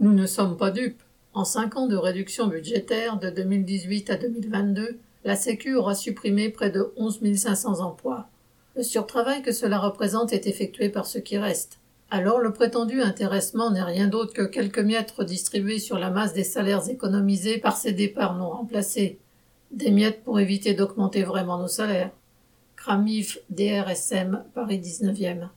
Nous ne sommes pas dupes. En cinq ans de réduction budgétaire de 2018 à 2022, la Sécu aura supprimé près de 11 500 emplois. Le surtravail que cela représente est effectué par ceux qui restent. Alors le prétendu intéressement n'est rien d'autre que quelques miettes redistribuées sur la masse des salaires économisés par ces départs non remplacés. Des miettes pour éviter d'augmenter vraiment nos salaires. Cramif, DRSM, Paris 19e.